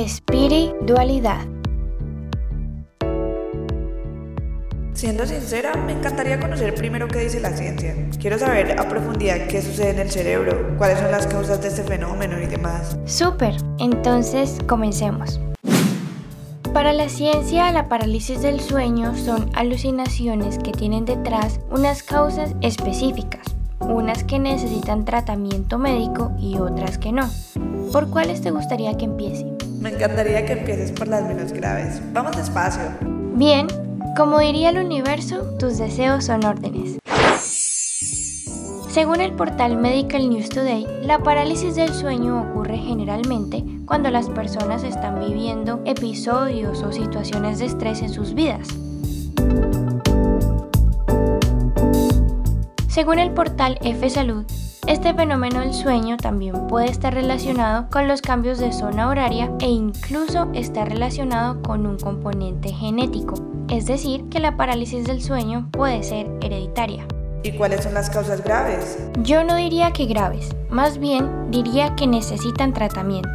Espiritualidad. Siendo sincera, me encantaría conocer primero qué dice la ciencia. Quiero saber a profundidad qué sucede en el cerebro, cuáles son las causas de este fenómeno y demás. Súper, entonces comencemos. Para la ciencia, la parálisis del sueño son alucinaciones que tienen detrás unas causas específicas, unas que necesitan tratamiento médico y otras que no. ¿Por cuáles te gustaría que empiece? Me encantaría que empieces por las menos graves. Vamos despacio. Bien, como diría el universo, tus deseos son órdenes. Según el portal Medical News Today, la parálisis del sueño ocurre generalmente cuando las personas están viviendo episodios o situaciones de estrés en sus vidas. Según el portal F Salud, este fenómeno del sueño también puede estar relacionado con los cambios de zona horaria e incluso está relacionado con un componente genético, es decir, que la parálisis del sueño puede ser hereditaria. ¿Y cuáles son las causas graves? Yo no diría que graves, más bien diría que necesitan tratamiento.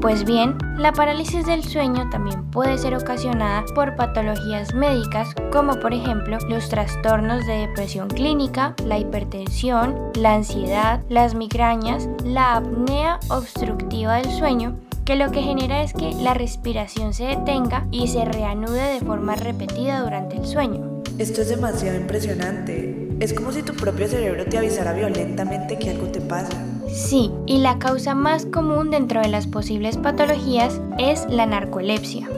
Pues bien, la parálisis del sueño también puede ser ocasionada por patologías médicas como por ejemplo los trastornos de depresión clínica, la hipertensión, la ansiedad, las migrañas, la apnea obstructiva del sueño, que lo que genera es que la respiración se detenga y se reanude de forma repetida durante el sueño. Esto es demasiado impresionante. Es como si tu propio cerebro te avisara violentamente que algo te pasa. Sí, y la causa más común dentro de las posibles patologías es la narcolepsia.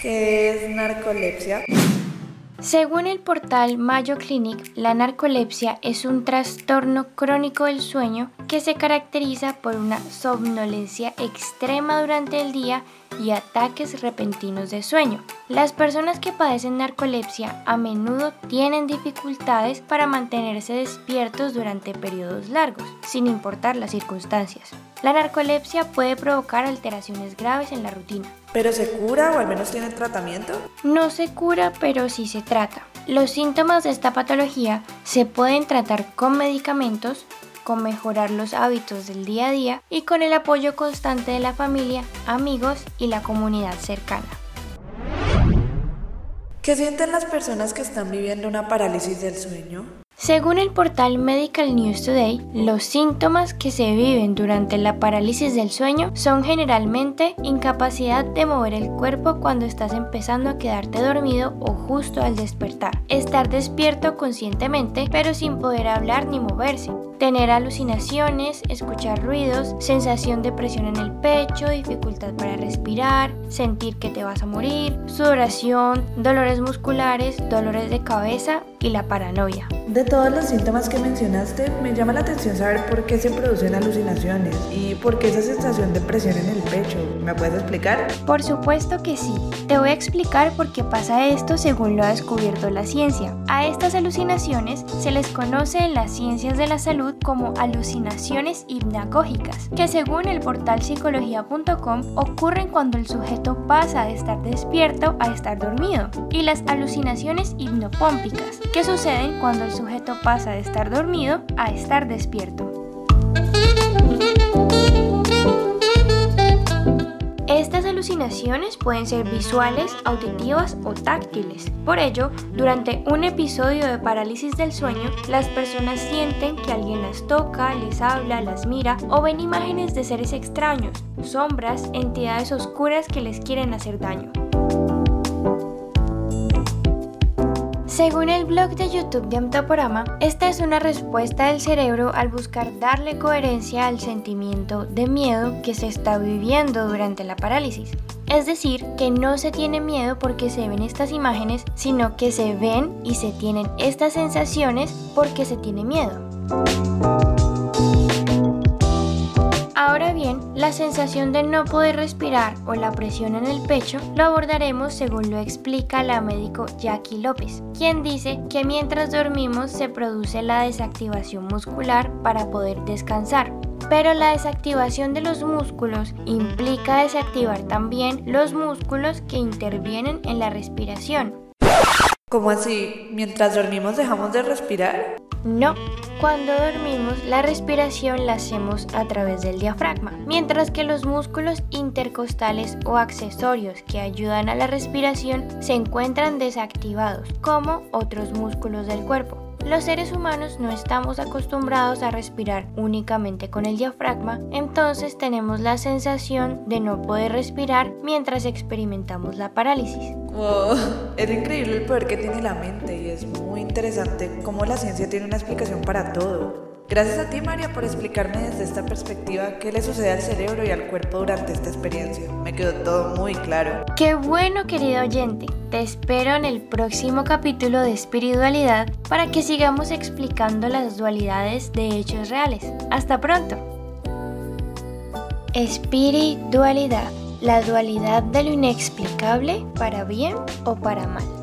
¿Qué es narcolepsia? Según el portal Mayo Clinic, la narcolepsia es un trastorno crónico del sueño que se caracteriza por una somnolencia extrema durante el día y ataques repentinos de sueño. Las personas que padecen narcolepsia a menudo tienen dificultades para mantenerse despiertos durante periodos largos, sin importar las circunstancias. La narcolepsia puede provocar alteraciones graves en la rutina. ¿Pero se cura o al menos tiene tratamiento? No se cura, pero sí se trata. Los síntomas de esta patología se pueden tratar con medicamentos, con mejorar los hábitos del día a día y con el apoyo constante de la familia, amigos y la comunidad cercana. ¿Qué sienten las personas que están viviendo una parálisis del sueño? Según el portal Medical News Today, los síntomas que se viven durante la parálisis del sueño son generalmente incapacidad de mover el cuerpo cuando estás empezando a quedarte dormido o justo al despertar, estar despierto conscientemente pero sin poder hablar ni moverse, tener alucinaciones, escuchar ruidos, sensación de presión en el pecho, dificultad para respirar, sentir que te vas a morir, sudoración, dolores musculares, dolores de cabeza y la paranoia. De todos los síntomas que mencionaste, me llama la atención saber por qué se producen alucinaciones y por qué esa sensación de presión en el pecho. ¿Me puedes explicar? Por supuesto que sí. Te voy a explicar por qué pasa esto según lo ha descubierto la ciencia. A estas alucinaciones se les conoce en las ciencias de la salud como alucinaciones hipnagógicas, que según el portal psicología.com ocurren cuando el sujeto pasa de estar despierto a estar dormido, y las alucinaciones hipnopómpicas, que suceden cuando el sujeto pasa de estar dormido a estar despierto. Alucinaciones pueden ser visuales, auditivas o táctiles. Por ello, durante un episodio de parálisis del sueño, las personas sienten que alguien las toca, les habla, las mira o ven imágenes de seres extraños, sombras, entidades oscuras que les quieren hacer daño. Según el blog de YouTube de Amtoporama, esta es una respuesta del cerebro al buscar darle coherencia al sentimiento de miedo que se está viviendo durante la parálisis. Es decir, que no se tiene miedo porque se ven estas imágenes, sino que se ven y se tienen estas sensaciones porque se tiene miedo. La sensación de no poder respirar o la presión en el pecho lo abordaremos según lo explica la médico Jackie López, quien dice que mientras dormimos se produce la desactivación muscular para poder descansar. Pero la desactivación de los músculos implica desactivar también los músculos que intervienen en la respiración. ¿Cómo así? ¿Mientras dormimos dejamos de respirar? No, cuando dormimos, la respiración la hacemos a través del diafragma, mientras que los músculos intercostales o accesorios que ayudan a la respiración se encuentran desactivados, como otros músculos del cuerpo. Los seres humanos no estamos acostumbrados a respirar únicamente con el diafragma, entonces tenemos la sensación de no poder respirar mientras experimentamos la parálisis. Wow, es increíble el poder que tiene la mente y es muy interesante cómo la ciencia tiene una explicación para todo. Gracias a ti, María, por explicarme desde esta perspectiva qué le sucede al cerebro y al cuerpo durante esta experiencia. Me quedó todo muy claro. Qué bueno, querido oyente. Te espero en el próximo capítulo de espiritualidad para que sigamos explicando las dualidades de hechos reales. Hasta pronto. Espiritualidad, la dualidad de lo inexplicable para bien o para mal.